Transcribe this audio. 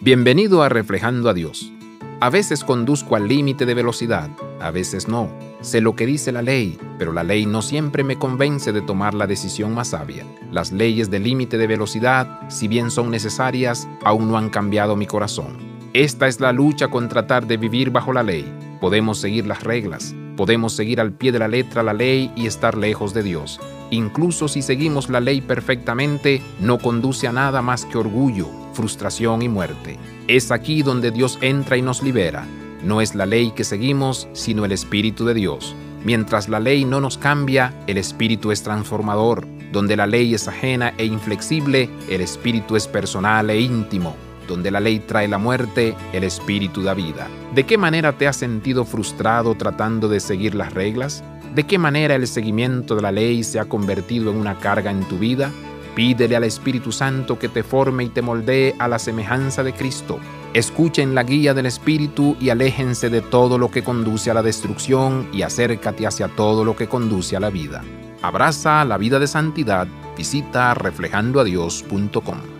Bienvenido a Reflejando a Dios. A veces conduzco al límite de velocidad, a veces no. Sé lo que dice la ley, pero la ley no siempre me convence de tomar la decisión más sabia. Las leyes de límite de velocidad, si bien son necesarias, aún no han cambiado mi corazón. Esta es la lucha con tratar de vivir bajo la ley. Podemos seguir las reglas, podemos seguir al pie de la letra la ley y estar lejos de Dios. Incluso si seguimos la ley perfectamente, no conduce a nada más que orgullo, frustración y muerte. Es aquí donde Dios entra y nos libera. No es la ley que seguimos, sino el Espíritu de Dios. Mientras la ley no nos cambia, el Espíritu es transformador. Donde la ley es ajena e inflexible, el Espíritu es personal e íntimo. Donde la ley trae la muerte, el Espíritu da vida. ¿De qué manera te has sentido frustrado tratando de seguir las reglas? ¿De qué manera el seguimiento de la ley se ha convertido en una carga en tu vida? Pídele al Espíritu Santo que te forme y te moldee a la semejanza de Cristo. Escuchen la guía del Espíritu y aléjense de todo lo que conduce a la destrucción y acércate hacia todo lo que conduce a la vida. Abraza la vida de santidad. Visita reflejandoadios.com.